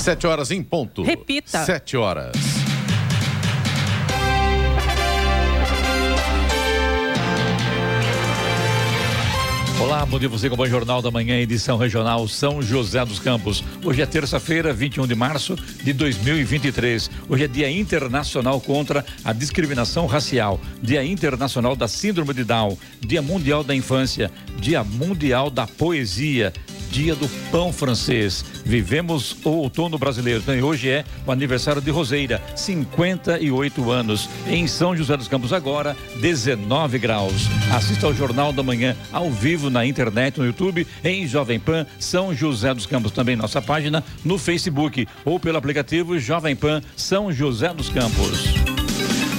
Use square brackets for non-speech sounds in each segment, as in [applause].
Sete horas em ponto. Repita. Sete horas. Olá, bom dia você com o Jornal da Manhã, edição regional São José dos Campos. Hoje é terça-feira, 21 de março de 2023. Hoje é Dia Internacional contra a Discriminação Racial, Dia Internacional da Síndrome de Down, Dia Mundial da Infância, Dia Mundial da Poesia, dia do pão francês. Vivemos o outono brasileiro. Então, hoje é o aniversário de Roseira, 58 anos. Em São José dos Campos, agora, 19 graus. Assista ao Jornal da Manhã ao vivo na internet, no YouTube, em Jovem Pan, São José dos Campos. Também nossa página no Facebook ou pelo aplicativo Jovem Pan São José dos Campos.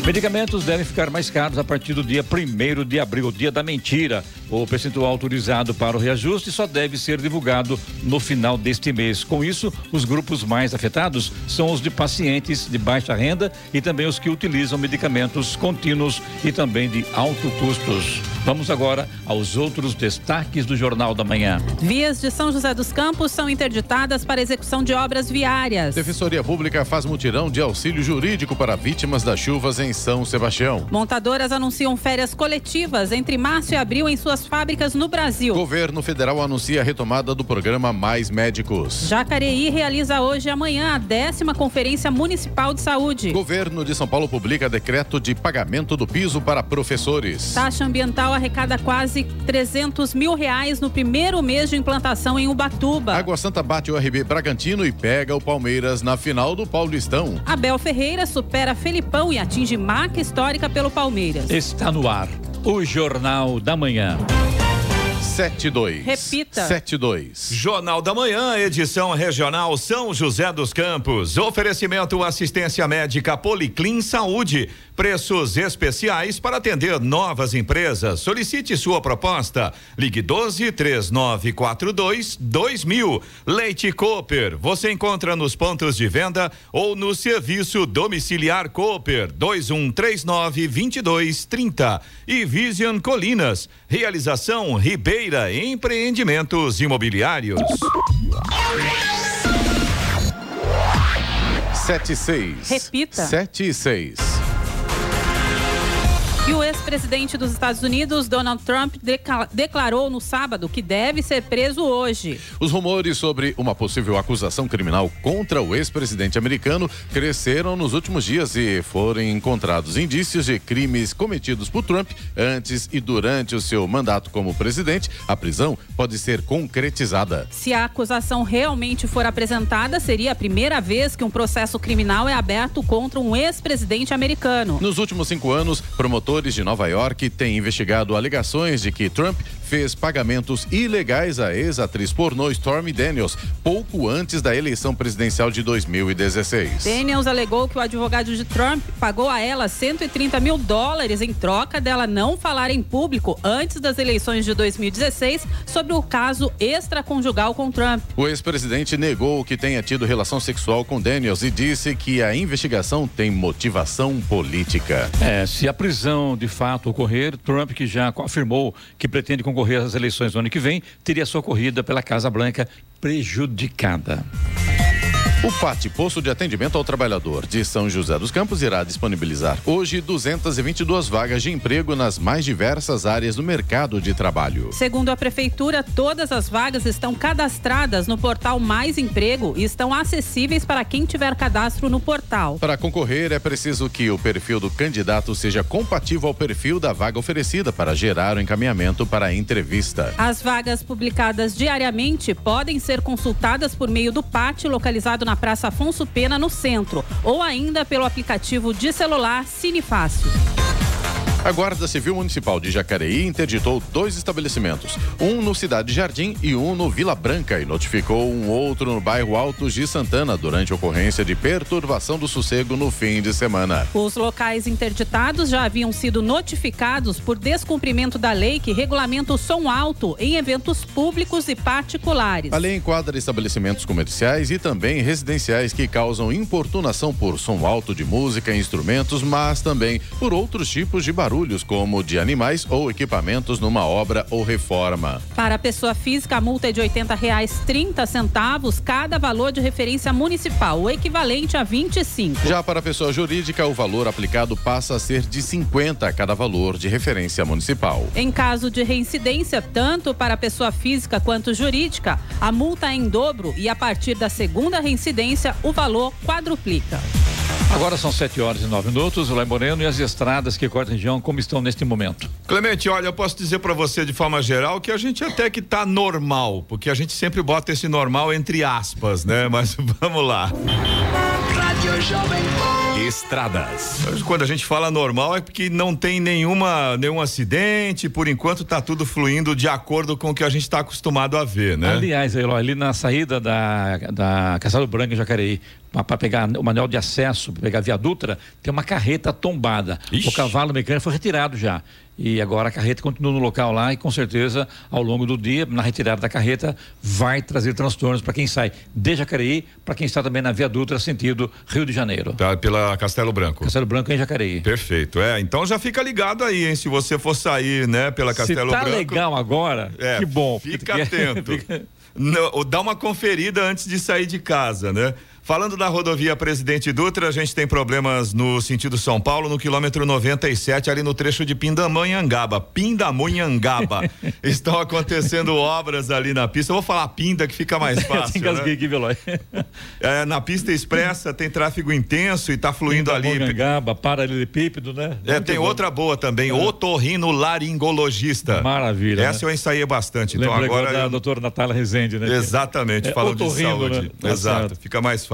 Medicamentos devem ficar mais caros a partir do dia 1 de abril, dia da mentira. O percentual autorizado para o reajuste só deve ser divulgado no final deste mês. Com isso, os grupos mais afetados são os de pacientes de baixa renda e também os que utilizam medicamentos contínuos e também de alto custos. Vamos agora aos outros destaques do Jornal da Manhã. Vias de São José dos Campos são interditadas para execução de obras viárias. Defensoria Pública faz mutirão de auxílio jurídico para vítimas das chuvas em São Sebastião. Montadoras anunciam férias coletivas entre março e abril em suas fábricas no Brasil. Governo federal anuncia a retomada do programa Mais Médicos. Jacareí realiza hoje e amanhã a décima Conferência Municipal de Saúde. Governo de São Paulo publica decreto de pagamento do piso para professores. Taxa ambiental arrecada quase 300 mil reais no primeiro mês de implantação em Ubatuba. Água Santa bate o RB Bragantino e pega o Palmeiras na final do Paulistão. Abel Ferreira supera Felipão e atinge marca histórica pelo Palmeiras. Está no ar o Jornal da Manhã. 72. Repita. 72. Jornal da Manhã, edição regional São José dos Campos. Oferecimento assistência médica Policlin Saúde. Preços especiais para atender novas empresas. Solicite sua proposta. Ligue 12 3942 2000. Leite Cooper. Você encontra nos pontos de venda ou no serviço domiciliar Cooper 2139 2230. E Vision Colinas. Realização Ribeira Empreendimentos Imobiliários. 76. Repita. 7 e 6. E o ex-presidente dos Estados Unidos, Donald Trump, declarou no sábado que deve ser preso hoje. Os rumores sobre uma possível acusação criminal contra o ex-presidente americano cresceram nos últimos dias e foram encontrados indícios de crimes cometidos por Trump antes e durante o seu mandato como presidente. A prisão pode ser concretizada. Se a acusação realmente for apresentada, seria a primeira vez que um processo criminal é aberto contra um ex-presidente americano. Nos últimos cinco anos, promotores de Nova York têm investigado alegações de que Trump fez pagamentos ilegais à ex-atriz pornô Stormy Daniels pouco antes da eleição presidencial de 2016. Daniels alegou que o advogado de Trump pagou a ela 130 mil dólares em troca dela não falar em público antes das eleições de 2016 sobre o caso extraconjugal com Trump. O ex-presidente negou que tenha tido relação sexual com Daniels e disse que a investigação tem motivação política. É, se a prisão de fato ocorrer, Trump, que já afirmou que pretende concorrer às eleições do ano que vem, teria sua corrida pela Casa Branca prejudicada. O PAT, Posto de Atendimento ao Trabalhador de São José dos Campos, irá disponibilizar hoje 222 vagas de emprego nas mais diversas áreas do mercado de trabalho. Segundo a prefeitura, todas as vagas estão cadastradas no portal Mais Emprego e estão acessíveis para quem tiver cadastro no portal. Para concorrer, é preciso que o perfil do candidato seja compatível ao perfil da vaga oferecida para gerar o encaminhamento para a entrevista. As vagas publicadas diariamente podem ser consultadas por meio do PAT localizado na Praça Afonso Pena, no centro, ou ainda pelo aplicativo de celular Cine Fácil. A Guarda Civil Municipal de Jacareí interditou dois estabelecimentos, um no Cidade Jardim e um no Vila Branca, e notificou um outro no bairro Altos de Santana durante ocorrência de perturbação do sossego no fim de semana. Os locais interditados já haviam sido notificados por descumprimento da lei que regulamenta o som alto em eventos públicos e particulares. A lei enquadra estabelecimentos comerciais e também residenciais que causam importunação por som alto de música e instrumentos, mas também por outros tipos de barulho Guarulhos, como de animais ou equipamentos numa obra ou reforma. Para a pessoa física, a multa é de R$ 80,30 cada valor de referência municipal, o equivalente a 25. Já para a pessoa jurídica, o valor aplicado passa a ser de 50 cada valor de referência municipal. Em caso de reincidência, tanto para a pessoa física quanto jurídica, a multa é em dobro e a partir da segunda reincidência, o valor quadruplica. Agora são 7 horas e 9 minutos, Lai Moreno e as estradas que cortam a região, como estão neste momento? Clemente, olha, eu posso dizer para você de forma geral que a gente até que tá normal, porque a gente sempre bota esse normal entre aspas, né? Mas [laughs] vamos lá. Estradas. Quando a gente fala normal é porque não tem nenhuma nenhum acidente, por enquanto tá tudo fluindo de acordo com o que a gente está acostumado a ver, né? Aliás, ali na saída da, da Castelo Branco em Jacareí, para pegar o manual de acesso, pegar a Via Dutra, tem uma carreta tombada. Ixi. O cavalo mecânico foi retirado já. E agora a carreta continua no local lá e com certeza ao longo do dia, na retirada da carreta, vai trazer transtornos para quem sai de Jacareí, para quem está também na Via Dutra, sentido Rio de Janeiro. Tá, pela Castelo Branco. Castelo Branco em Jacareí. Perfeito, é. Então já fica ligado aí, hein? Se você for sair, né, pela Castelo Se tá Branco. legal agora, é, que bom. Fica [laughs] atento. [laughs] fica... Não, dá uma conferida antes de sair de casa, né? Falando da rodovia Presidente Dutra, a gente tem problemas no sentido São Paulo, no quilômetro 97, ali no trecho de Pindamonhangaba. Pindamonhangaba. [laughs] Estão acontecendo obras ali na pista. Eu vou falar Pinda que fica mais [laughs] fácil. né? aqui, Veloy. [laughs] É, na pista expressa tem tráfego intenso e está fluindo ali. Pindamonhangaba, paralelepípedo, né? É, tem bom. outra boa também, é. otorrino laringologista. Maravilha. Essa né? eu ensaiei bastante. Então Lembrei agora. Da eu... doutora Natália Rezende, né? Exatamente, é, falando de saúde. Né? Tá Exato, fica mais fácil.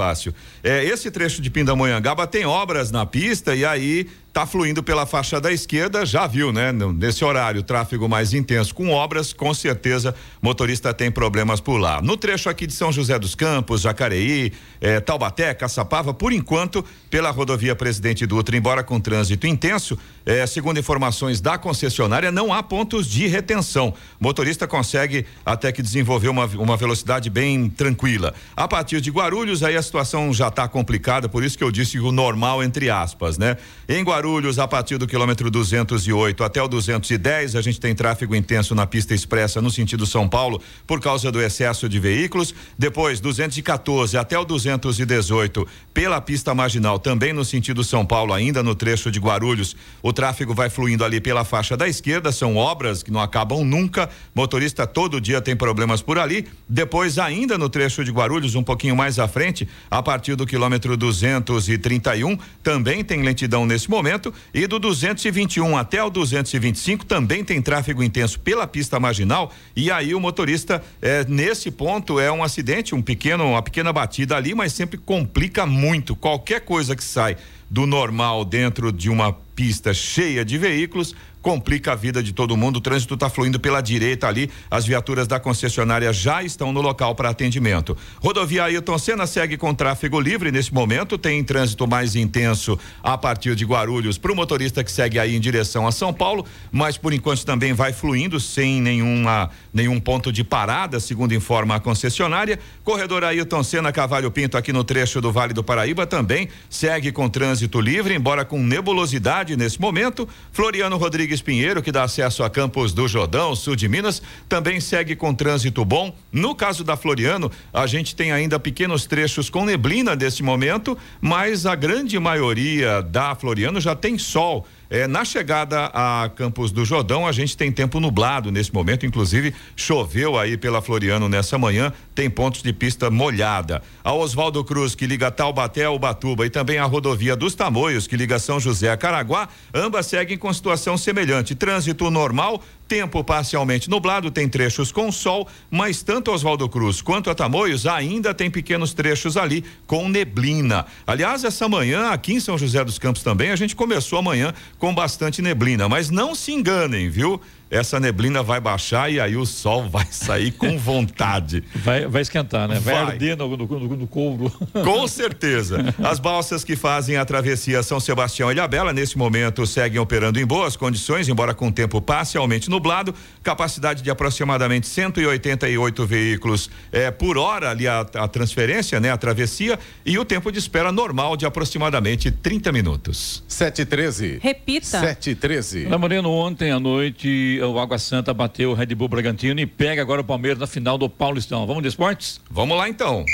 É, esse trecho de Pindamonhangaba tem obras na pista e aí está fluindo pela faixa da esquerda, já viu, né? Nesse horário, tráfego mais intenso com obras, com certeza motorista tem problemas por lá. No trecho aqui de São José dos Campos, Jacareí, eh, Taubaté, Caçapava, por enquanto, pela rodovia Presidente Dutra, embora com trânsito intenso, eh, segundo informações da concessionária, não há pontos de retenção. Motorista consegue até que desenvolver uma, uma velocidade bem tranquila. A partir de Guarulhos, aí a situação já está complicada, por isso que eu disse o normal entre aspas, né? Em Guarulhos Guarulhos, a partir do quilômetro 208 até o 210, a gente tem tráfego intenso na pista expressa no sentido São Paulo por causa do excesso de veículos. Depois, 214 até o 218 pela pista marginal, também no sentido São Paulo, ainda no trecho de Guarulhos. O tráfego vai fluindo ali pela faixa da esquerda, são obras que não acabam nunca. Motorista todo dia tem problemas por ali. Depois, ainda no trecho de Guarulhos, um pouquinho mais à frente, a partir do quilômetro 231, também tem lentidão nesse momento e do 221 até o 225 também tem tráfego intenso pela pista marginal e aí o motorista é, nesse ponto é um acidente, um pequeno, uma pequena batida ali, mas sempre complica muito. Qualquer coisa que sai do normal dentro de uma pista cheia de veículos complica a vida de todo mundo. O trânsito está fluindo pela direita ali. As viaturas da concessionária já estão no local para atendimento. Rodovia Ailton Senna segue com tráfego livre nesse momento. Tem trânsito mais intenso a partir de Guarulhos para o motorista que segue aí em direção a São Paulo, mas por enquanto também vai fluindo sem nenhuma nenhum ponto de parada, segundo informa a concessionária. Corredor Ailton Senna Cavalho Pinto aqui no trecho do Vale do Paraíba também segue com trânsito livre, embora com nebulosidade nesse momento. Floriano Rodrigues Rodrigues Pinheiro, que dá acesso a Campos do Jordão, sul de Minas, também segue com trânsito bom. No caso da Floriano, a gente tem ainda pequenos trechos com neblina nesse momento, mas a grande maioria da Floriano já tem sol. É, na chegada a Campos do Jordão, a gente tem tempo nublado nesse momento, inclusive choveu aí pela Floriano nessa manhã, tem pontos de pista molhada. A Oswaldo Cruz, que liga Taubaté ao Batuba, e também a rodovia dos Tamoios, que liga São José a Caraguá, ambas seguem com situação semelhante. Trânsito normal, Tempo parcialmente nublado, tem trechos com sol, mas tanto Oswaldo Cruz quanto a Tamoios ainda tem pequenos trechos ali com neblina. Aliás, essa manhã aqui em São José dos Campos também a gente começou amanhã com bastante neblina, mas não se enganem, viu? Essa neblina vai baixar e aí o sol vai [laughs] sair com vontade. Vai, vai esquentar, né? Vai, vai. arder no, no, no, no couro. [laughs] Com certeza. As balsas que fazem a travessia São Sebastião e Ilhabela, nesse momento, seguem operando em boas condições, embora com tempo parcialmente nublado. Capacidade de aproximadamente 188 veículos é, por hora ali a, a transferência, né? A travessia e o tempo de espera normal de aproximadamente 30 minutos. 7 e 13. Repita. 7 e 13. Ana Moreno, ontem à noite o Água Santa bateu o Red Bull Bragantino e pega agora o Palmeiras na final do Paulistão. Vamos de esportes? Vamos lá então.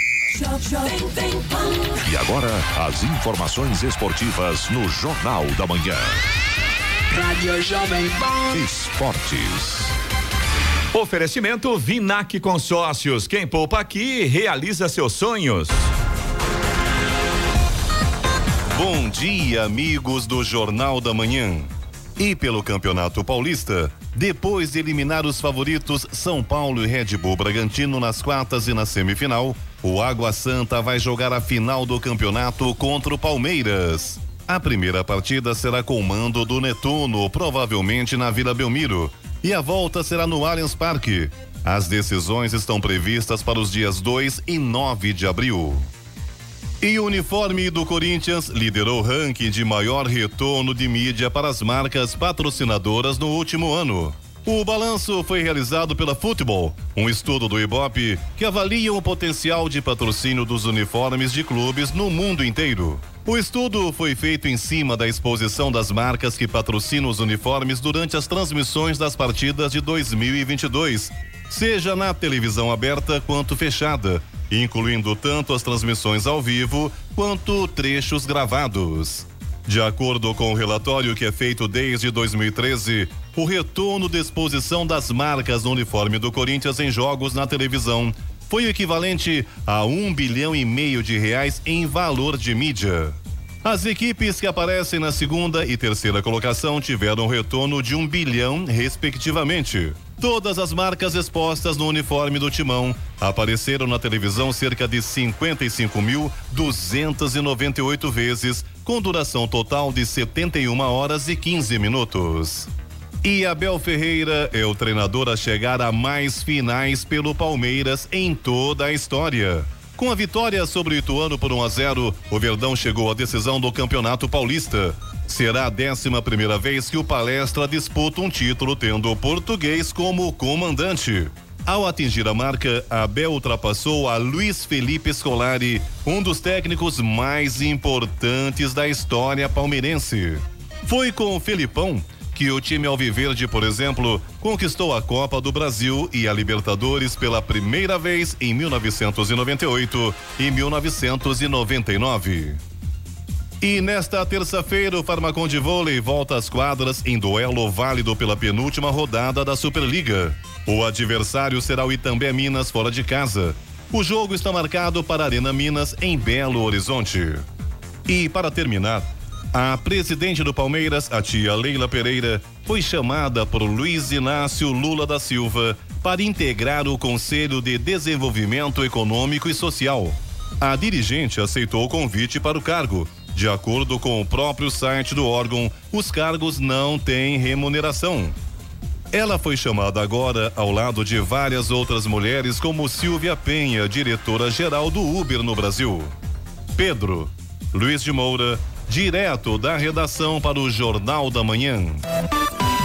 E agora, as informações esportivas no Jornal da Manhã. Rádio Jovem Pan. Esportes. Oferecimento Vinac Consórcios. Quem poupa aqui realiza seus sonhos. Bom dia, amigos do Jornal da Manhã. E pelo Campeonato Paulista, depois de eliminar os favoritos São Paulo e Red Bull Bragantino nas quartas e na semifinal, o Água Santa vai jogar a final do campeonato contra o Palmeiras. A primeira partida será com o mando do Netuno, provavelmente na Vila Belmiro, e a volta será no Allianz Parque. As decisões estão previstas para os dias 2 e 9 de abril. E o uniforme do Corinthians liderou o ranking de maior retorno de mídia para as marcas patrocinadoras no último ano. O balanço foi realizado pela Futebol, um estudo do Ibope que avalia o potencial de patrocínio dos uniformes de clubes no mundo inteiro. O estudo foi feito em cima da exposição das marcas que patrocinam os uniformes durante as transmissões das partidas de 2022, seja na televisão aberta quanto fechada, incluindo tanto as transmissões ao vivo quanto trechos gravados. De acordo com o relatório que é feito desde 2013, o retorno de exposição das marcas no uniforme do Corinthians em jogos na televisão foi equivalente a um bilhão e meio de reais em valor de mídia. As equipes que aparecem na segunda e terceira colocação tiveram retorno de um bilhão, respectivamente. Todas as marcas expostas no uniforme do Timão apareceram na televisão cerca de 55.298 vezes, com duração total de 71 horas e 15 minutos. E Abel Ferreira é o treinador a chegar a mais finais pelo Palmeiras em toda a história. Com a vitória sobre o Ituano por 1 a 0, o Verdão chegou à decisão do Campeonato Paulista. Será a décima primeira vez que o Palestra disputa um título tendo o português como comandante. Ao atingir a marca, Abel ultrapassou a Luiz Felipe Scolari, um dos técnicos mais importantes da história palmeirense. Foi com o Felipão que o time Alviverde, por exemplo, conquistou a Copa do Brasil e a Libertadores pela primeira vez em 1998 e 1999. E nesta terça-feira, o Farmacon de Vôlei volta às quadras em duelo válido pela penúltima rodada da Superliga. O adversário será o Itambé Minas fora de casa. O jogo está marcado para a Arena Minas em Belo Horizonte. E para terminar, a presidente do Palmeiras, a tia Leila Pereira, foi chamada por Luiz Inácio Lula da Silva para integrar o Conselho de Desenvolvimento Econômico e Social. A dirigente aceitou o convite para o cargo de acordo com o próprio site do órgão, os cargos não têm remuneração. Ela foi chamada agora ao lado de várias outras mulheres, como Silvia Penha, diretora-geral do Uber no Brasil. Pedro Luiz de Moura, direto da redação para o Jornal da Manhã.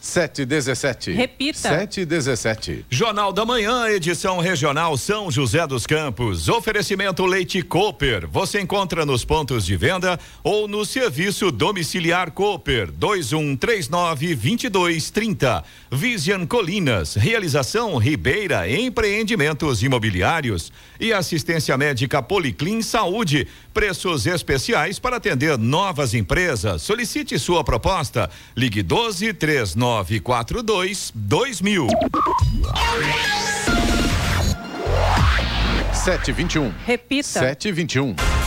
7 17. Repita. 7 17. Jornal da Manhã, edição regional São José dos Campos. Oferecimento Leite Cooper. Você encontra nos pontos de venda ou no serviço domiciliar Cooper 2139 2230. Vision Colinas. Realização Ribeira Empreendimentos Imobiliários e assistência médica Policlin Saúde. Preços especiais para atender novas empresas. Solicite sua proposta. Ligue 12 3942 2000. 7 21. Repita. 7 21.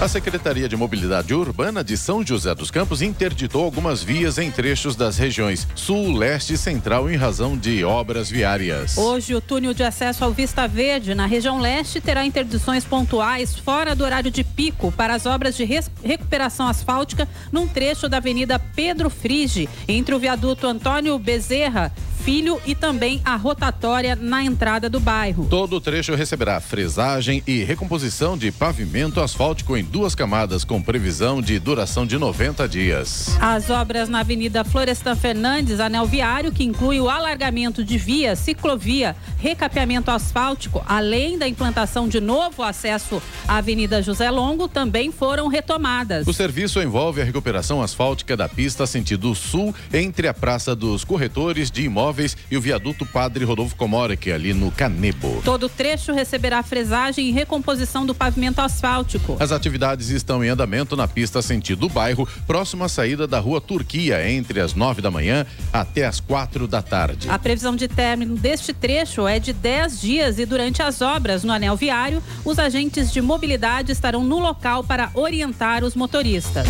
A Secretaria de Mobilidade Urbana de São José dos Campos interditou algumas vias em trechos das regiões Sul, Leste e Central em razão de obras viárias. Hoje, o túnel de acesso ao Vista Verde, na região leste, terá interdições pontuais fora do horário de pico para as obras de recuperação asfáltica num trecho da Avenida Pedro Frige, entre o viaduto Antônio Bezerra Filho e também a rotatória na entrada do bairro. Todo o trecho receberá fresagem e recomposição de pavimento asfáltico em duas camadas, com previsão de duração de 90 dias. As obras na Avenida Florestan Fernandes, anel viário, que inclui o alargamento de via, ciclovia, recapeamento asfáltico, além da implantação de novo acesso à Avenida José Longo, também foram retomadas. O serviço envolve a recuperação asfáltica da pista sentido sul entre a Praça dos Corretores de Imóveis e o viaduto Padre Rodolfo Comorec, ali no Canebo. Todo trecho receberá fresagem e recomposição do pavimento asfáltico. As atividades estão em andamento na pista sentido bairro, próximo à saída da rua Turquia, entre as nove da manhã até as quatro da tarde. A previsão de término deste trecho é de 10 dias e durante as obras no anel viário, os agentes de mobilidade estarão no local para orientar os motoristas.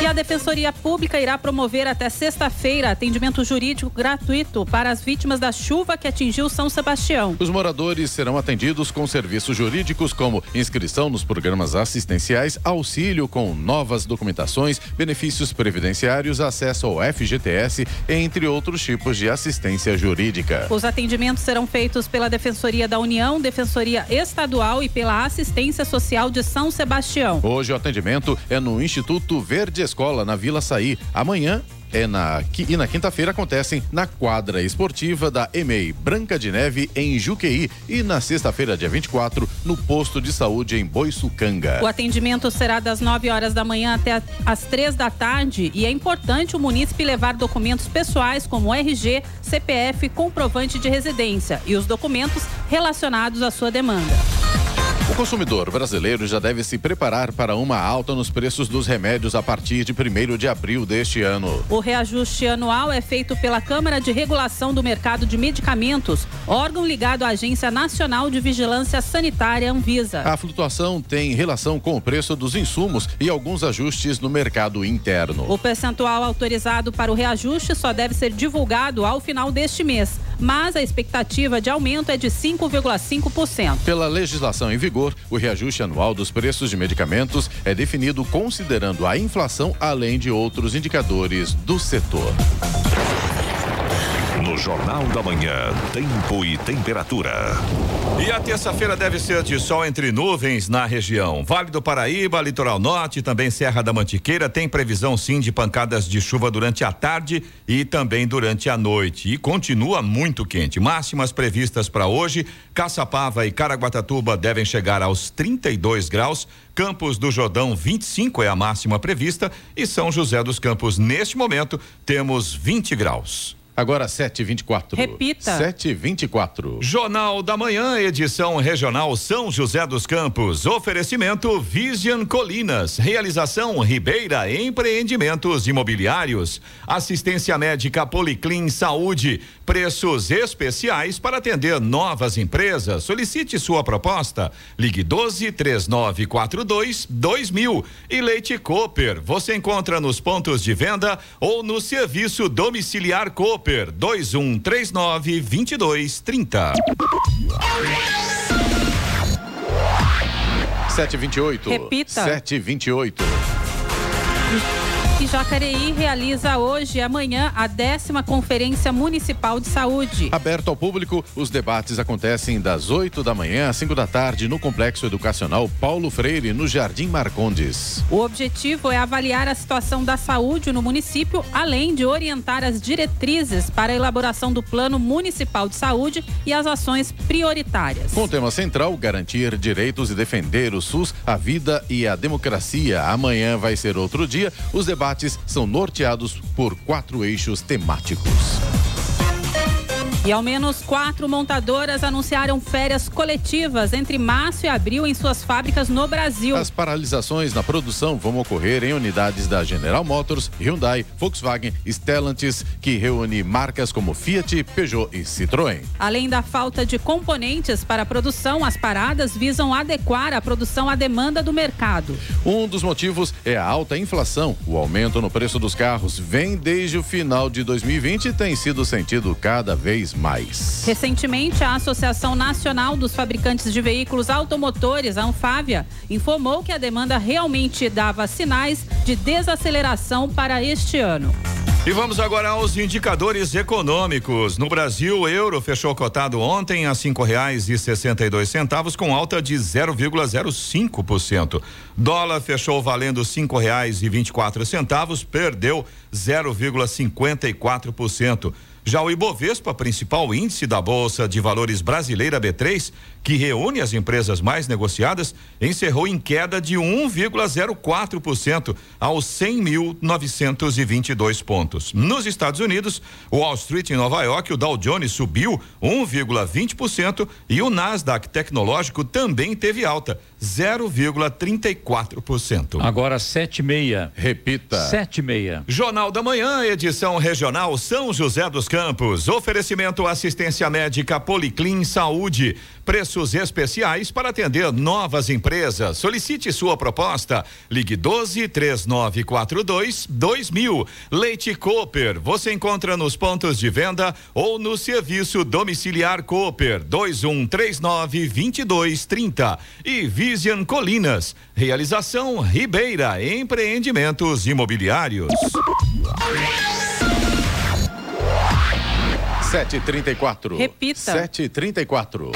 E a Defensoria Pública irá promover até sexta-feira atendimento jurídico gratuito para as vítimas da chuva que atingiu São Sebastião. Os moradores serão atendidos com serviços jurídicos como inscrição nos programas assistenciais, auxílio com novas documentações, benefícios previdenciários, acesso ao FGTS, entre outros tipos de assistência jurídica. Os atendimentos serão feitos pela Defensoria da União, Defensoria Estadual e pela Assistência Social de São Sebastião. Hoje o atendimento é no Instituto Verde Escola, na Vila Saí. Amanhã é na e na quinta-feira acontecem na quadra esportiva da EMEI Branca de Neve em Juqueí e na sexta-feira, dia 24, no posto de saúde em Boiçucanga. O atendimento será das 9 horas da manhã até as 3 da tarde e é importante o munícipe levar documentos pessoais como RG, CPF, comprovante de residência e os documentos relacionados à sua demanda. O consumidor brasileiro já deve se preparar para uma alta nos preços dos remédios a partir de 1 de abril deste ano. O reajuste anual é feito pela Câmara de Regulação do Mercado de Medicamentos, órgão ligado à Agência Nacional de Vigilância Sanitária Anvisa. A flutuação tem relação com o preço dos insumos e alguns ajustes no mercado interno. O percentual autorizado para o reajuste só deve ser divulgado ao final deste mês, mas a expectativa de aumento é de 5,5%. Pela legislação em vigor, o reajuste anual dos preços de medicamentos é definido considerando a inflação, além de outros indicadores do setor. No Jornal da Manhã, tempo e temperatura. E a terça-feira deve ser de sol entre nuvens na região. Vale do Paraíba, Litoral Norte, também Serra da Mantiqueira tem previsão sim de pancadas de chuva durante a tarde e também durante a noite. E continua muito quente. Máximas previstas para hoje: Caçapava e Caraguatatuba devem chegar aos 32 graus. Campos do Jordão 25 é a máxima prevista e São José dos Campos neste momento temos 20 graus. Agora 7h24. Repita. 7h24. Jornal da Manhã, edição regional São José dos Campos. Oferecimento Vision Colinas. Realização Ribeira Empreendimentos Imobiliários. Assistência médica Policlin Saúde. Preços especiais para atender novas empresas. Solicite sua proposta. Ligue 12 3942 2000. E Leite Cooper. Você encontra nos pontos de venda ou no serviço domiciliar Cooper 2139 2230. 7h28. Repita. 7h28. E Jacareí realiza hoje e amanhã a décima Conferência Municipal de Saúde. Aberto ao público, os debates acontecem das 8 da manhã às 5 da tarde no Complexo Educacional Paulo Freire, no Jardim Marcondes. O objetivo é avaliar a situação da saúde no município, além de orientar as diretrizes para a elaboração do Plano Municipal de Saúde e as ações prioritárias. Com o tema central, garantir direitos e defender o SUS, a vida e a democracia. Amanhã vai ser outro dia. Os debates debates são norteados por quatro eixos temáticos. E ao menos quatro montadoras anunciaram férias coletivas entre março e abril em suas fábricas no Brasil. As paralisações na produção vão ocorrer em unidades da General Motors, Hyundai, Volkswagen, Stellantis, que reúne marcas como Fiat, Peugeot e Citroën. Além da falta de componentes para a produção, as paradas visam adequar a produção à demanda do mercado. Um dos motivos é a alta inflação. O aumento no preço dos carros vem desde o final de 2020 e tem sido sentido cada vez mais. Recentemente, a Associação Nacional dos Fabricantes de Veículos Automotores, a Anfávia, informou que a demanda realmente dava sinais de desaceleração para este ano. E vamos agora aos indicadores econômicos. No Brasil, o euro fechou cotado ontem a cinco reais e sessenta e dois centavos com alta de 0,05%. Dólar fechou valendo cinco reais e vinte e quatro centavos, perdeu 0,54%. Já o Ibovespa, principal índice da Bolsa de Valores brasileira B3, que reúne as empresas mais negociadas, encerrou em queda de 1,04% aos 100.922 pontos. Nos Estados Unidos, o Wall Street em Nova York, o Dow Jones subiu 1,20% e o Nasdaq tecnológico também teve alta, 0,34%. Agora sete e meia. Repita. Sete e meia. Jornal da Manhã, edição regional São José dos Campos. Oferecimento assistência médica Policlin Saúde. Preços especiais para atender novas empresas. Solicite sua proposta. Ligue 12 3942 2000. Leite Cooper. Você encontra nos pontos de venda ou no serviço domiciliar Cooper 2139 2230. E Vision Colinas. Realização Ribeira Empreendimentos Imobiliários. 734. Repita. 734.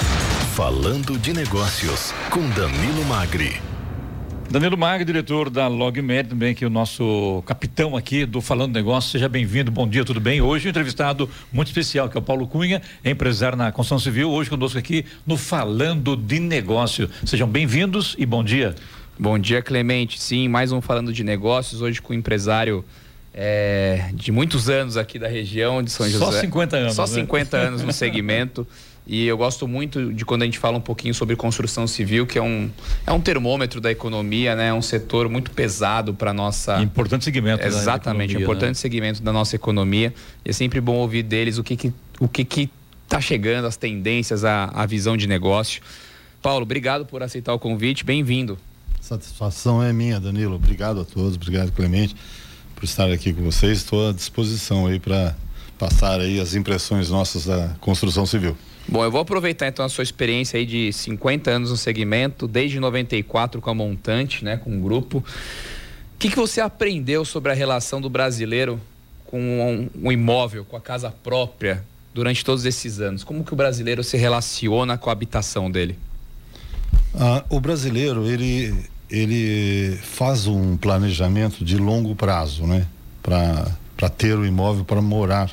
Falando de negócios com Danilo Magri. Danilo Magri, diretor da LogMed, também que é o nosso capitão aqui do Falando Negócio. Seja bem-vindo, bom dia, tudo bem? Hoje um entrevistado muito especial, que é o Paulo Cunha, empresário na construção civil, hoje conosco aqui no Falando de Negócio. Sejam bem-vindos e bom dia. Bom dia, Clemente. Sim, mais um Falando de Negócios, hoje com um empresário é, de muitos anos aqui da região de São Só José. 50 anos, Só né? 50 anos no segmento. [laughs] E eu gosto muito de quando a gente fala um pouquinho sobre construção civil, que é um, é um termômetro da economia, né? É um setor muito pesado para nossa. Importante segmento. né, Exatamente, um economia, importante né? segmento da nossa economia. E é sempre bom ouvir deles o que que, o que, que tá chegando, as tendências, a, a visão de negócio. Paulo, obrigado por aceitar o convite. Bem-vindo. Satisfação é minha, Danilo. Obrigado a todos, obrigado Clemente por estar aqui com vocês. Estou à disposição aí para passar aí as impressões nossas da construção civil. Bom, eu vou aproveitar então a sua experiência aí de 50 anos no segmento, desde 94 com a Montante, né, com o grupo. O que, que você aprendeu sobre a relação do brasileiro com um, um imóvel, com a casa própria, durante todos esses anos? Como que o brasileiro se relaciona com a habitação dele? Ah, o brasileiro ele ele faz um planejamento de longo prazo, né, para para ter o imóvel para morar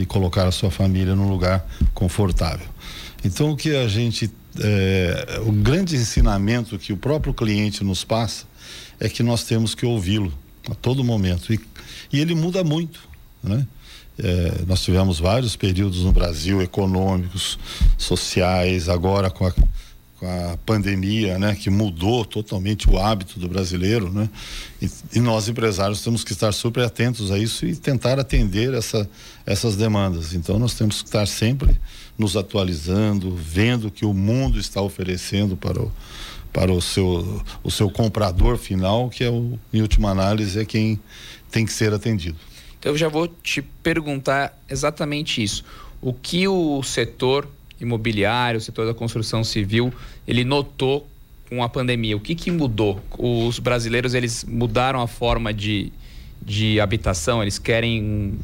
e colocar a sua família num lugar confortável. Então o que a gente é, o grande ensinamento que o próprio cliente nos passa é que nós temos que ouvi-lo a todo momento e, e ele muda muito, né? É, nós tivemos vários períodos no Brasil econômicos, sociais, agora com a, com a pandemia, né, que mudou totalmente o hábito do brasileiro, né? E, e nós empresários temos que estar super atentos a isso e tentar atender essa, essas demandas. Então nós temos que estar sempre nos atualizando, vendo o que o mundo está oferecendo para o para o seu o seu comprador final, que é o em última análise é quem tem que ser atendido. Então eu já vou te perguntar exatamente isso. O que o setor imobiliário, o setor da construção civil, ele notou com a pandemia? O que, que mudou? Os brasileiros eles mudaram a forma de, de habitação, eles querem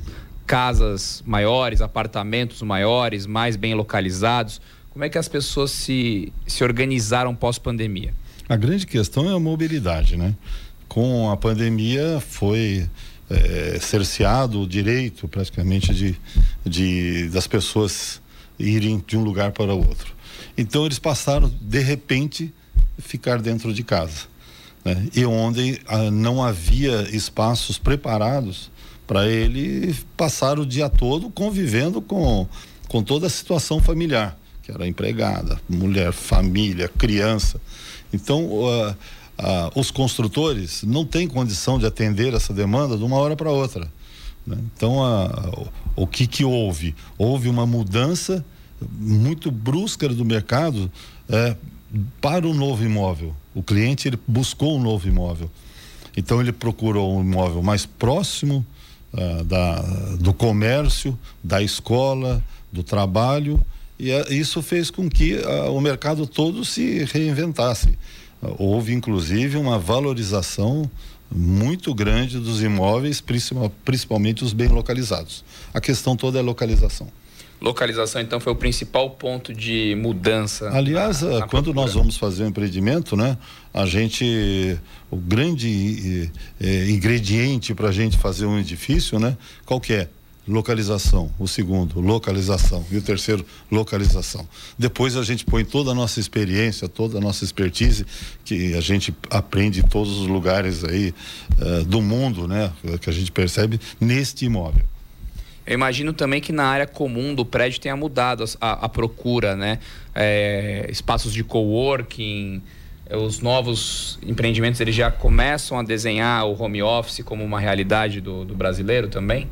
casas maiores, apartamentos maiores, mais bem localizados. Como é que as pessoas se, se organizaram pós-pandemia? A grande questão é a mobilidade, né? Com a pandemia foi é, cerceado o direito praticamente de, de das pessoas irem de um lugar para o outro. Então eles passaram de repente ficar dentro de casa, né? E onde ah, não havia espaços preparados para ele passar o dia todo convivendo com com toda a situação familiar, que era empregada, mulher, família, criança. Então, uh, uh, os construtores não têm condição de atender essa demanda de uma hora para outra. Né? Então, uh, o que, que houve? Houve uma mudança muito brusca do mercado é, para o novo imóvel. O cliente ele buscou um novo imóvel. Então, ele procurou um imóvel mais próximo da, do comércio, da escola, do trabalho e isso fez com que o mercado todo se reinventasse. houve inclusive uma valorização muito grande dos imóveis, principalmente os bem localizados. A questão toda é localização. Localização, então, foi o principal ponto de mudança. Aliás, na, na quando procura. nós vamos fazer um empreendimento, né? A gente, o grande eh, ingrediente para a gente fazer um edifício, né? Qual que é? Localização, o segundo, localização e o terceiro, localização. Depois a gente põe toda a nossa experiência, toda a nossa expertise que a gente aprende em todos os lugares aí uh, do mundo, né, que a gente percebe neste imóvel. Eu imagino também que na área comum do prédio tenha mudado a, a procura, né? É, espaços de coworking, é, os novos empreendimentos eles já começam a desenhar o home office como uma realidade do, do brasileiro também?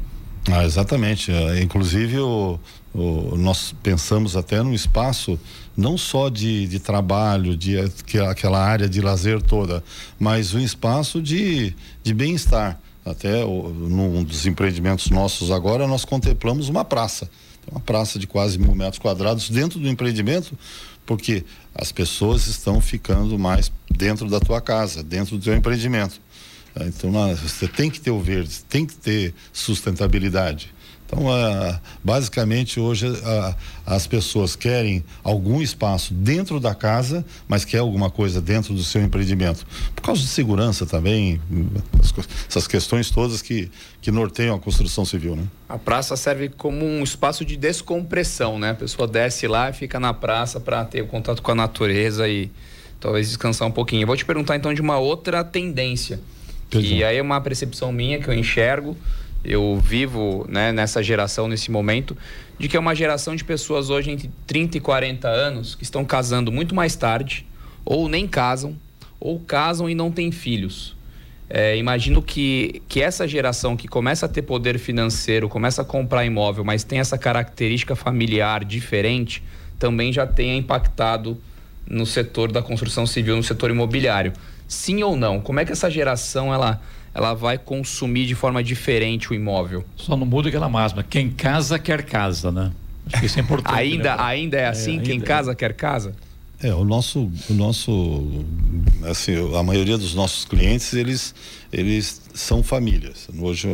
Ah, exatamente. É, inclusive, o, o, nós pensamos até num espaço não só de, de trabalho, de que, aquela área de lazer toda, mas um espaço de, de bem-estar. Até o, num dos empreendimentos nossos agora, nós contemplamos uma praça. Uma praça de quase mil metros quadrados dentro do empreendimento, porque as pessoas estão ficando mais dentro da tua casa, dentro do teu empreendimento. Então, você tem que ter o verde, tem que ter sustentabilidade. Então, basicamente, hoje as pessoas querem algum espaço dentro da casa, mas quer alguma coisa dentro do seu empreendimento. Por causa de segurança também, essas questões todas que, que norteiam a construção civil, né? A praça serve como um espaço de descompressão, né? A pessoa desce lá e fica na praça para ter o contato com a natureza e talvez descansar um pouquinho. Eu vou te perguntar então de uma outra tendência e aí é uma percepção minha que eu enxergo, eu vivo né, nessa geração, nesse momento, de que é uma geração de pessoas hoje entre 30 e 40 anos que estão casando muito mais tarde, ou nem casam, ou casam e não têm filhos. É, imagino que, que essa geração que começa a ter poder financeiro, começa a comprar imóvel, mas tem essa característica familiar diferente, também já tenha impactado no setor da construção civil, no setor imobiliário. Sim ou não? Como é que essa geração ela, ela vai consumir de forma diferente o imóvel? Só não muda aquela máxima. Quem casa quer casa, né? Acho que isso é importante. ainda, né? ainda é assim? É, Quem é. casa é. quer casa? É, o nosso, o nosso, assim, a maioria dos nossos clientes, eles, eles são famílias. Hoje,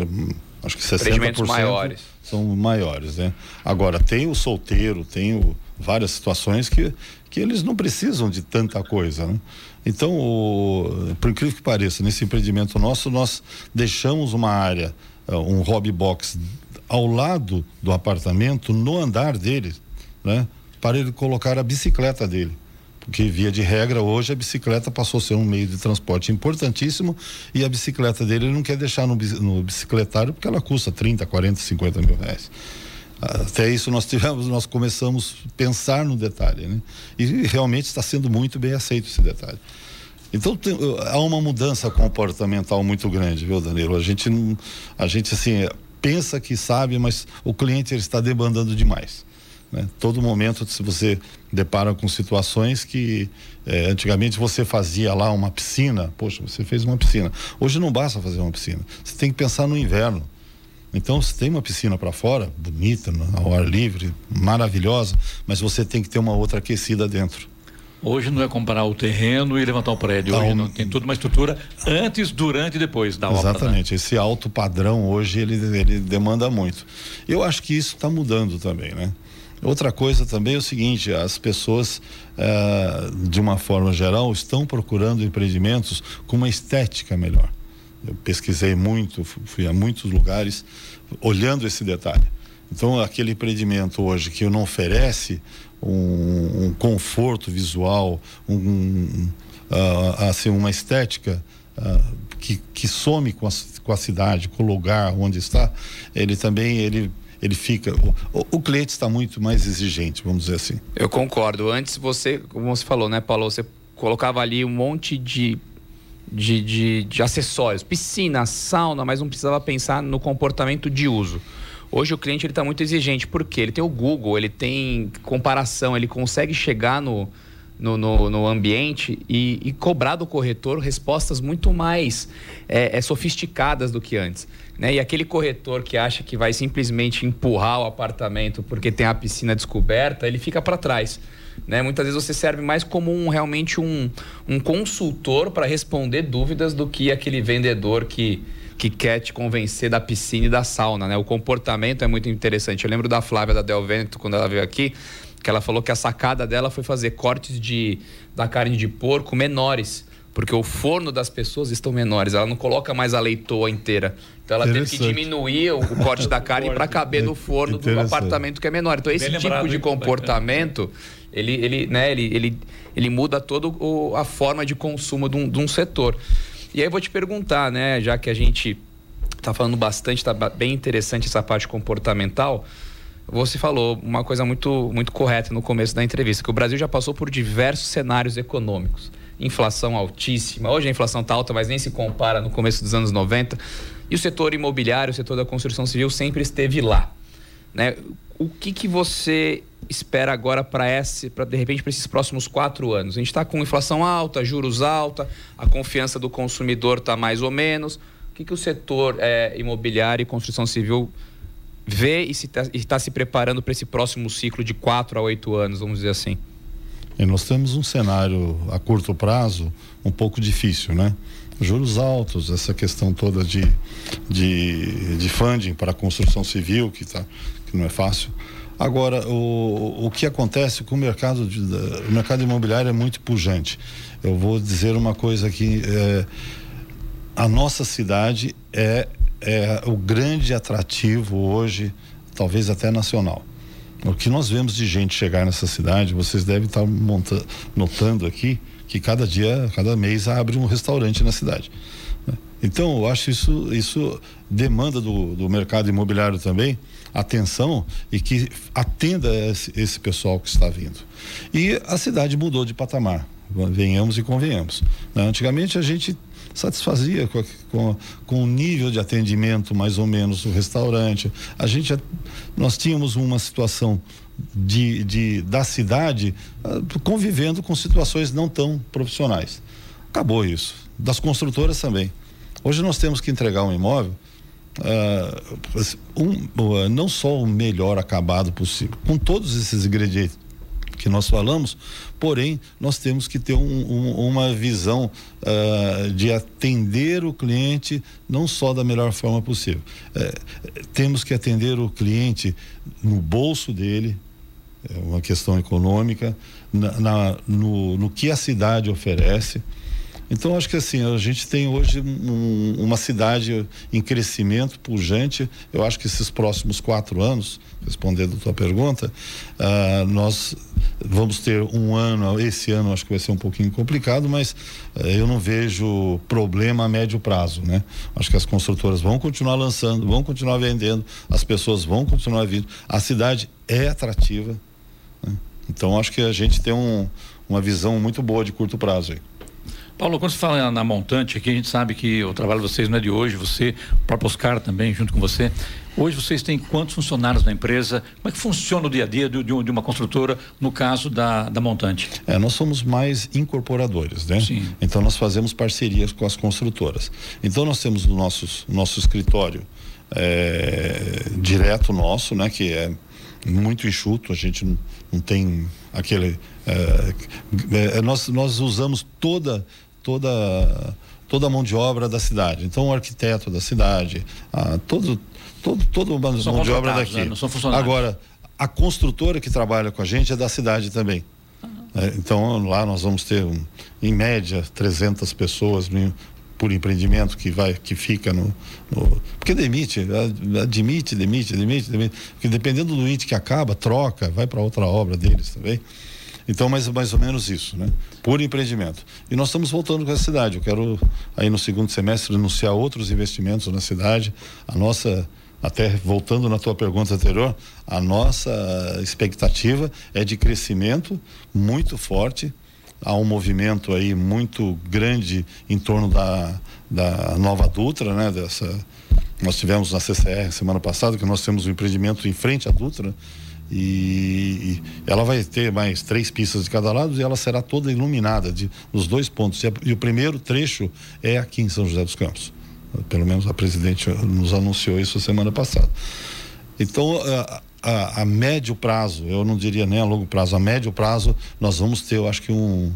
acho que 60% maiores. são maiores, né? Agora, tem o solteiro, tem o, várias situações que, que eles não precisam de tanta coisa, né? Então, o, por incrível que pareça, nesse empreendimento nosso, nós deixamos uma área, eh, um hobby box ao lado do apartamento, no andar dele, né? Para ele colocar a bicicleta dele. Porque, via de regra, hoje a bicicleta passou a ser um meio de transporte importantíssimo e a bicicleta dele ele não quer deixar no, no bicicletário porque ela custa 30, 40, 50 mil reais. Até isso nós tivemos, nós começamos a pensar no detalhe, né? E realmente está sendo muito bem aceito esse detalhe. Então tem, há uma mudança comportamental muito grande, viu, Danilo? A gente a gente assim pensa que sabe, mas o cliente está demandando demais. Né? Todo momento se você depara com situações que eh, antigamente você fazia lá uma piscina, poxa, você fez uma piscina. Hoje não basta fazer uma piscina. Você tem que pensar no inverno. Então, se tem uma piscina para fora, bonita, ao ar livre, maravilhosa, mas você tem que ter uma outra aquecida dentro. Hoje não é comparar o terreno e levantar o prédio. Hoje não, tem toda uma estrutura antes, durante e depois da obra. Exatamente. Né? Esse alto padrão hoje ele, ele demanda muito. Eu acho que isso está mudando também, né? Outra coisa também é o seguinte: as pessoas, eh, de uma forma geral, estão procurando empreendimentos com uma estética melhor. Pesquisei muito, fui a muitos lugares olhando esse detalhe. Então, aquele empreendimento hoje que não oferece um, um conforto visual, um, uh, assim, uma estética uh, que, que some com a, com a cidade, com o lugar onde está, ele também ele ele fica. O, o, cliente está muito mais exigente, vamos dizer assim. Eu concordo. Antes você, como você falou, né, Paulo? Você colocava ali um monte de, de, de, de acessórios, piscina, sauna, mas não precisava pensar no comportamento de uso. Hoje o cliente está muito exigente, porque ele tem o Google, ele tem comparação, ele consegue chegar no, no, no, no ambiente e, e, cobrar do corretor respostas muito mais é, é, sofisticadas do que antes. Né? E aquele corretor que acha que vai simplesmente empurrar o apartamento porque tem a piscina descoberta, ele fica para trás. Né? Muitas vezes você serve mais como um, realmente um, um consultor para responder dúvidas do que aquele vendedor que, que quer te convencer da piscina e da sauna, né? O comportamento é muito interessante. Eu lembro da Flávia da Del Vento, quando ela veio aqui, que ela falou que a sacada dela foi fazer cortes de, da carne de porco menores, porque o forno das pessoas estão menores. Ela não coloca mais a leitoa inteira. Então ela teve que diminuir o, corte [laughs] da carne para caber no forno do apartamento que é menor. Então esse Bem tipo lembrado, de comportamento, ele, ele, né, ele, ele, ele muda toda a forma de consumo de um, de um setor. E aí eu vou te perguntar, né, já que a gente está falando bastante, está bem interessante essa parte comportamental. Você falou uma coisa muito, muito correta no começo da entrevista, que o Brasil já passou por diversos cenários econômicos. Inflação altíssima, hoje a inflação está alta, mas nem se compara no começo dos anos 90. E o setor imobiliário, o setor da construção civil sempre esteve lá. Né? O que, que você espera agora para esse, para de repente para esses próximos quatro anos? A gente está com inflação alta, juros alta, a confiança do consumidor está mais ou menos. O que, que o setor é, imobiliário e construção civil vê e está tá se preparando para esse próximo ciclo de quatro a oito anos, vamos dizer assim? E nós temos um cenário a curto prazo um pouco difícil, né? Juros altos, essa questão toda de, de, de funding para a construção civil, que, tá, que não é fácil. Agora, o, o que acontece com o mercado, de, o mercado imobiliário é muito pujante. Eu vou dizer uma coisa aqui: é, a nossa cidade é, é o grande atrativo hoje, talvez até nacional. O que nós vemos de gente chegar nessa cidade, vocês devem estar monta, notando aqui que cada dia, cada mês abre um restaurante na cidade. Né? Então, eu acho isso, isso demanda do, do mercado imobiliário também atenção e que atenda esse, esse pessoal que está vindo. E a cidade mudou de patamar, venhamos e convenhamos. Né? Antigamente a gente satisfazia com, com, com o nível de atendimento mais ou menos do restaurante. A gente, nós tínhamos uma situação de, de, da cidade uh, convivendo com situações não tão profissionais. Acabou isso. Das construtoras também. Hoje nós temos que entregar um imóvel uh, um, uh, não só o melhor acabado possível, com todos esses ingredientes que nós falamos, porém nós temos que ter um, um, uma visão uh, de atender o cliente não só da melhor forma possível. Uh, temos que atender o cliente no bolso dele, é uma questão econômica, na, na no, no que a cidade oferece. Então acho que assim a gente tem hoje um, uma cidade em crescimento pujante. Eu acho que esses próximos quatro anos, respondendo a tua pergunta, uh, nós vamos ter um ano. Esse ano acho que vai ser um pouquinho complicado, mas uh, eu não vejo problema a médio prazo, né? Acho que as construtoras vão continuar lançando, vão continuar vendendo, as pessoas vão continuar vindo. A cidade é atrativa. Né? Então acho que a gente tem um, uma visão muito boa de curto prazo aí. Paulo, quando você fala na montante aqui, a gente sabe que o trabalho de vocês não é de hoje, você, o próprio Oscar também, junto com você. Hoje vocês têm quantos funcionários na empresa? Como é que funciona o dia a dia de, de uma construtora, no caso da, da montante? É, nós somos mais incorporadores, né? Sim. Então nós fazemos parcerias com as construtoras. Então nós temos o nosso, nosso escritório é, direto nosso, né? Que é muito enxuto, a gente não, não tem aquele. É, é, nós, nós usamos toda, toda, toda a mão de obra da cidade. Então, o arquiteto da cidade, a, todo, todo, todo a mão de obra daqui. Né? Agora, a construtora que trabalha com a gente é da cidade também. É, então lá nós vamos ter um, em média 300 pessoas por empreendimento que vai que fica no, no porque demite admite demite demite demite porque dependendo do índice que acaba troca vai para outra obra deles também então mais mais ou menos isso né por empreendimento e nós estamos voltando com a cidade eu quero aí no segundo semestre anunciar outros investimentos na cidade a nossa até voltando na tua pergunta anterior, a nossa expectativa é de crescimento muito forte. Há um movimento aí muito grande em torno da, da nova Dutra, né? Dessa, nós tivemos na CCR semana passada que nós temos um empreendimento em frente à Dutra e, ela vai ter mais três pistas de cada lado e ela será toda iluminada de, nos dois pontos. E, e o primeiro trecho é aqui em São José dos Campos. Pelo menos a presidente nos anunciou isso semana passada. Então, a, a, a, médio prazo, eu não diria nem a longo prazo, a médio prazo, nós vamos ter, eu acho que um,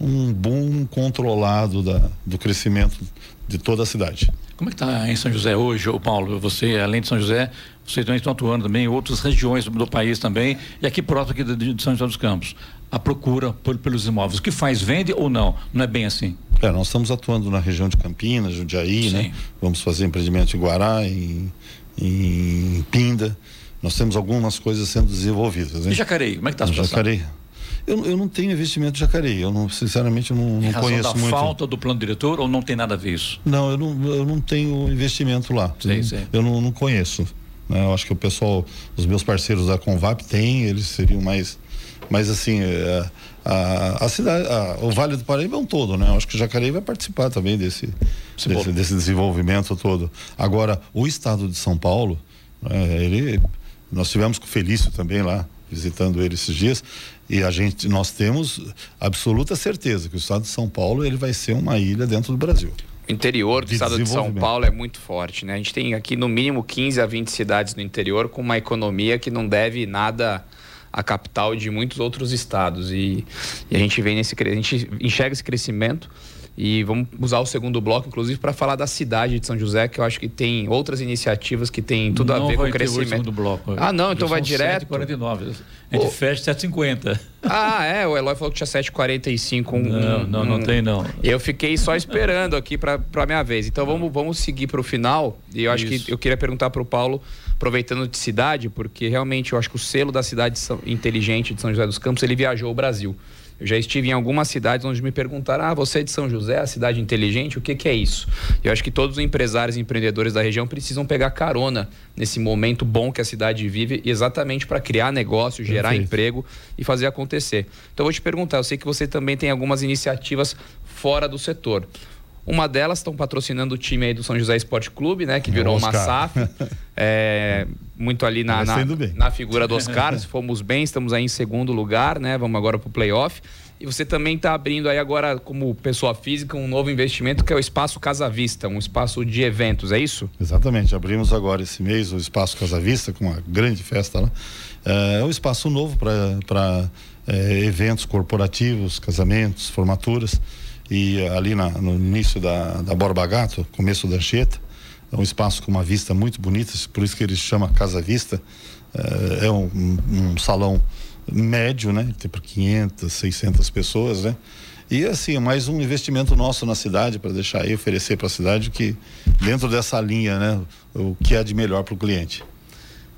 um boom controlado da, do crescimento de toda a cidade. Como é que está em São José hoje, Paulo? Você, além de São José, vocês também estão atuando também em outras regiões do país também, e aqui próximo aqui de, de São José dos Campos. A procura por, pelos imóveis. O que faz, vende ou não? Não é bem assim? É, nós estamos atuando na região de Campinas, Jundiaí, né? Sim. né? Vamos fazer empreendimento em Guará, em, em Pinda. Nós temos algumas coisas sendo desenvolvidas. Né? E Jacareí, como é que está a situação? Jacareí. Eu, eu não tenho investimento de Jacareí, eu não, sinceramente eu não, não conheço da muito. falta do plano diretor ou não tem nada a ver isso? Não, eu não, eu não tenho investimento lá. Sim, eu, sim. eu não, não conheço. Né? Eu acho que o pessoal, os meus parceiros da Convap têm, eles seriam mais. Mas assim, é, a, a cidade, a, o Vale do Paraíba é um todo, né? Eu acho que Jacareí vai participar também desse, desse, desse, desenvolvimento todo. Agora, o estado de São Paulo, é, ele, nós tivemos com o Felício também lá, visitando ele esses dias, e a gente, nós temos absoluta certeza que o estado de São Paulo ele vai ser uma ilha dentro do Brasil. O interior do de estado de São Paulo é muito forte, né? A gente tem aqui no mínimo 15 a 20 cidades no interior com uma economia que não deve nada à capital de muitos outros estados e, e a gente vem nesse a gente enxerga esse crescimento e vamos usar o segundo bloco, inclusive, para falar da cidade de São José, que eu acho que tem outras iniciativas que têm tudo não a ver com o crescimento. segundo bloco. Ah, não, então vai direto. 7h49. A gente fecha 7h50. Ah, é, o Eloy falou que tinha 7h45. Um, não, não, um, não tem não. Eu fiquei só esperando aqui para a minha vez. Então vamos, vamos seguir para o final. E eu acho Isso. que eu queria perguntar para o Paulo, aproveitando de cidade, porque realmente eu acho que o selo da cidade inteligente de São José dos Campos, ele viajou o Brasil. Eu já estive em algumas cidades onde me perguntaram: ah, você é de São José, a cidade inteligente, o que, que é isso? Eu acho que todos os empresários e empreendedores da região precisam pegar carona nesse momento bom que a cidade vive, exatamente para criar negócio, gerar Perfeito. emprego e fazer acontecer. Então eu vou te perguntar: eu sei que você também tem algumas iniciativas fora do setor. Uma delas estão patrocinando o time aí do São José Esporte Clube, né? Que virou uma SAF. [laughs] É, muito ali na, na, na, figura do Oscar. Se [laughs] fomos bem, estamos aí em segundo lugar, né? Vamos agora para o playoff. E você também está abrindo aí agora, como pessoa física, um novo investimento que é o Espaço Casa Vista, um espaço de eventos, é isso? Exatamente. Abrimos agora esse mês o Espaço Casa Vista, com uma grande festa lá. É um espaço novo para é, eventos corporativos, casamentos, formaturas e ali na, no início da, da Borba Gato, começo da Anchieta, é um espaço com uma vista muito bonita, por isso que ele chama Casa Vista. É, é um, um, salão médio, né? Tem para 500, 600 pessoas, né? E assim, mais um investimento nosso na cidade para deixar aí oferecer para a cidade que dentro dessa linha, né, o que é de melhor para o cliente.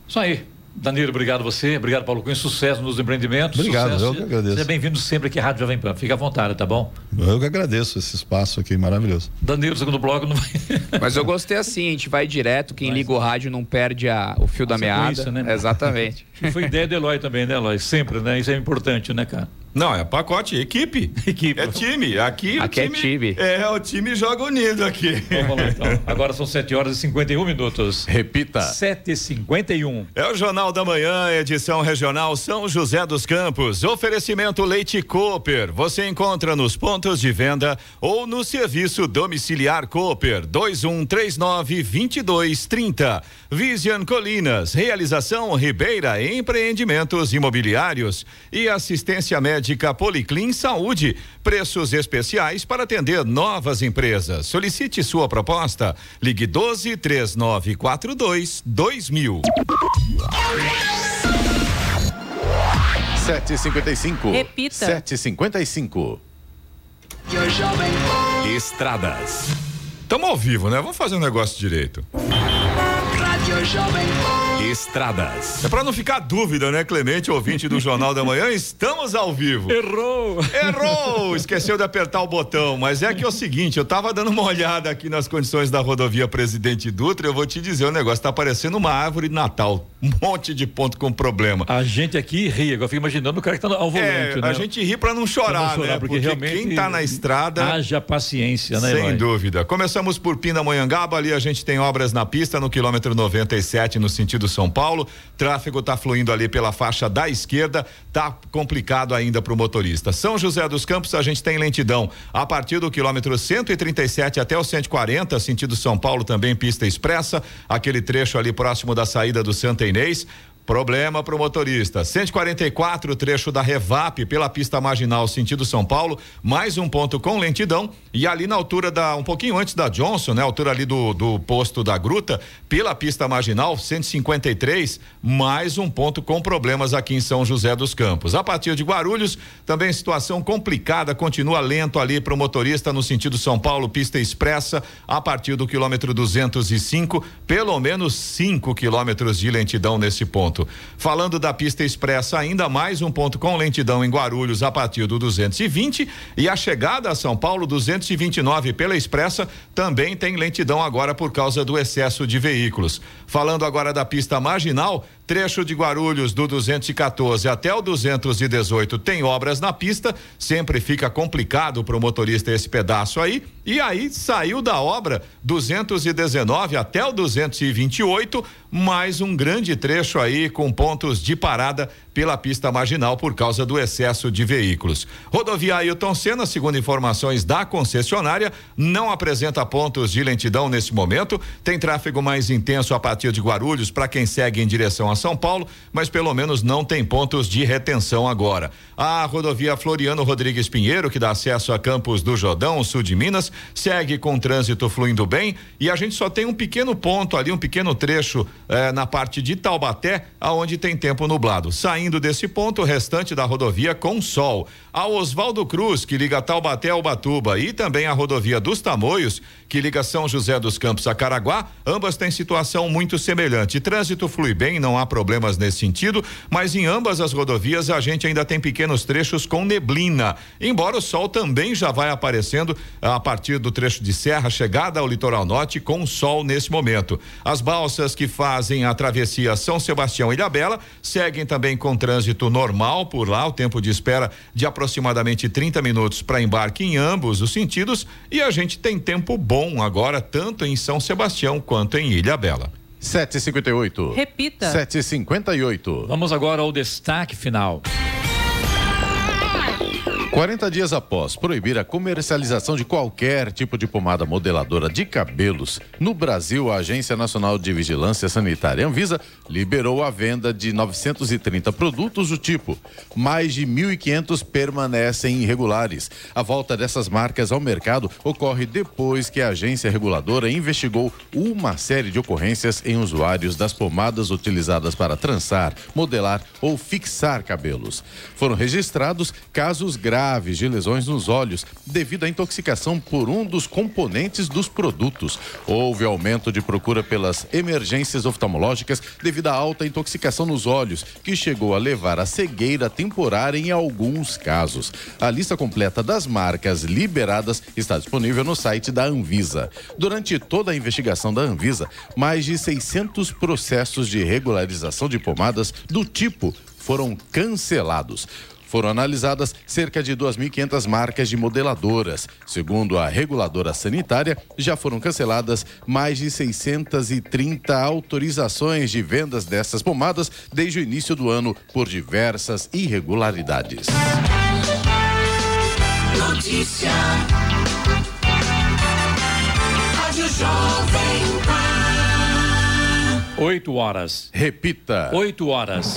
Isso aí. Danilo, obrigado a você, obrigado Paulo Cunha, sucesso nos empreendimentos. Obrigado, sucesso. eu que agradeço. Seja bem-vindo sempre aqui à Rádio Jovem Pan, fica à vontade, tá bom? Eu que agradeço esse espaço aqui maravilhoso. Danilo, segundo bloco não vai... [laughs] Mas eu gostei assim, a gente vai direto, quem liga o rádio não perde a, o fio a da meada. Isso, né? Exatamente. E foi ideia do Eloy também, né Eloy? Sempre, né? Isso é importante, né cara? Não, é pacote, equipe. Equipe. É time. Aqui, Aqui o é time. É, o time joga unido aqui. Vamos lá, então. Agora são 7 horas e 51 minutos. Repita. 7 e 51 É o Jornal da Manhã, edição regional São José dos Campos. Oferecimento Leite Cooper. Você encontra nos pontos de venda ou no serviço domiciliar Cooper 2139 2230. Vision Colinas, realização Ribeira Empreendimentos Imobiliários e assistência médica Policlin Saúde. Preços especiais para atender novas empresas. Solicite sua proposta. Ligue 12 3942 2000. 7h55. Repita. 7h55. Estradas. Estamos ao vivo, né? Vamos fazer um negócio direito. Estradas. É para não ficar dúvida, né, Clemente, ouvinte do Jornal da Manhã, estamos ao vivo. Errou! Errou! Esqueceu de apertar o botão, mas é que é o seguinte, eu tava dando uma olhada aqui nas condições da rodovia Presidente Dutra, eu vou te dizer, o negócio tá parecendo uma árvore de Natal, um [laughs] monte de ponto com problema. A gente aqui ri, agora fica imaginando o cara que tá ao volante, É, né? a gente ri para não chorar, Pra não chorar, né? porque realmente quem tá na estrada Haja paciência, né, Sem dúvida. Começamos por Pindamonhangaba, ali a gente tem obras na pista no quilômetro 97 no sentido São Paulo. Tráfego está fluindo ali pela faixa da esquerda, tá complicado ainda para o motorista. São José dos Campos a gente tem lentidão a partir do quilômetro 137 até o 140, sentido São Paulo também pista expressa, aquele trecho ali próximo da saída do Santa chinês Problema para o motorista. 144, trecho da Revap pela pista marginal, sentido São Paulo. Mais um ponto com lentidão. E ali na altura da. Um pouquinho antes da Johnson, né? Altura ali do, do posto da Gruta, pela pista marginal, 153. Mais um ponto com problemas aqui em São José dos Campos. A partir de Guarulhos, também situação complicada. Continua lento ali para o motorista no sentido São Paulo, pista expressa. A partir do quilômetro 205, pelo menos 5 quilômetros de lentidão nesse ponto. Falando da pista expressa, ainda mais um ponto com lentidão em Guarulhos a partir do 220 e a chegada a São Paulo 229 pela expressa também tem lentidão agora por causa do excesso de veículos. Falando agora da pista marginal, trecho de Guarulhos do 214 até o 218 tem obras na pista, sempre fica complicado para o motorista esse pedaço aí. E aí saiu da obra 219 até o 228, mais um grande trecho aí com pontos de parada pela pista marginal por causa do excesso de veículos. Rodovia Ailton Senna, segundo informações da concessionária, não apresenta pontos de lentidão nesse momento. Tem tráfego mais intenso a partir de Guarulhos para quem segue em direção a São Paulo, mas pelo menos não tem pontos de retenção agora. A rodovia Floriano Rodrigues Pinheiro, que dá acesso a Campos do Jordão, sul de Minas, segue com trânsito fluindo bem e a gente só tem um pequeno ponto ali, um pequeno trecho eh, na parte de Taubaté, aonde tem tempo nublado. Saindo desse ponto, o restante da rodovia com sol. A Oswaldo Cruz, que liga Taubaté ao Batuba, e também a rodovia dos Tamoios, que liga São José dos Campos a Caraguá, ambas têm situação muito semelhante. Trânsito flui bem, não há problemas nesse sentido, mas em ambas as rodovias a gente ainda tem pequenos trechos com neblina. Embora o sol também já vai aparecendo a partir do trecho de serra, chegada ao litoral norte, com sol nesse momento. As balsas que fazem a travessia São Sebastião e Ilhabela seguem também com trânsito normal por lá, o tempo de espera de aproximadamente 30 minutos para embarque em ambos os sentidos e a gente tem tempo bom agora, tanto em São Sebastião quanto em Ilhabela. 7h58. Repita. 7h58. Vamos agora ao destaque final. 40 dias após proibir a comercialização de qualquer tipo de pomada modeladora de cabelos, no Brasil, a Agência Nacional de Vigilância Sanitária Anvisa liberou a venda de 930 produtos do tipo. Mais de 1.500 permanecem irregulares. A volta dessas marcas ao mercado ocorre depois que a agência reguladora investigou uma série de ocorrências em usuários das pomadas utilizadas para trançar, modelar ou fixar cabelos. Foram registrados casos graves de lesões nos olhos devido à intoxicação por um dos componentes dos produtos. Houve aumento de procura pelas emergências oftalmológicas devido à alta intoxicação nos olhos, que chegou a levar à cegueira temporária em alguns casos. A lista completa das marcas liberadas está disponível no site da Anvisa. Durante toda a investigação da Anvisa, mais de 600 processos de regularização de pomadas do tipo foram cancelados. Foram analisadas cerca de 2.500 marcas de modeladoras. Segundo a reguladora sanitária, já foram canceladas mais de 630 autorizações de vendas dessas pomadas desde o início do ano por diversas irregularidades. Notícia. Rádio Jovem Pan. 8 horas. Repita. 8 horas.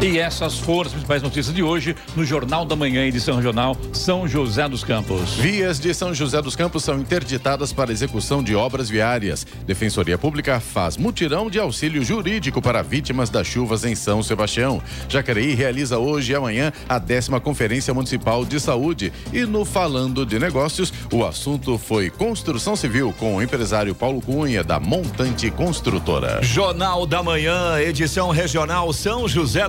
E essas foram as principais notícias de hoje no Jornal da Manhã, edição regional São José dos Campos. Vias de São José dos Campos são interditadas para execução de obras viárias. Defensoria Pública faz mutirão de auxílio jurídico para vítimas das chuvas em São Sebastião. Jacareí realiza hoje e amanhã a décima Conferência Municipal de Saúde. E no Falando de Negócios, o assunto foi construção civil com o empresário Paulo Cunha, da Montante Construtora. Jornal da Manhã, edição regional São José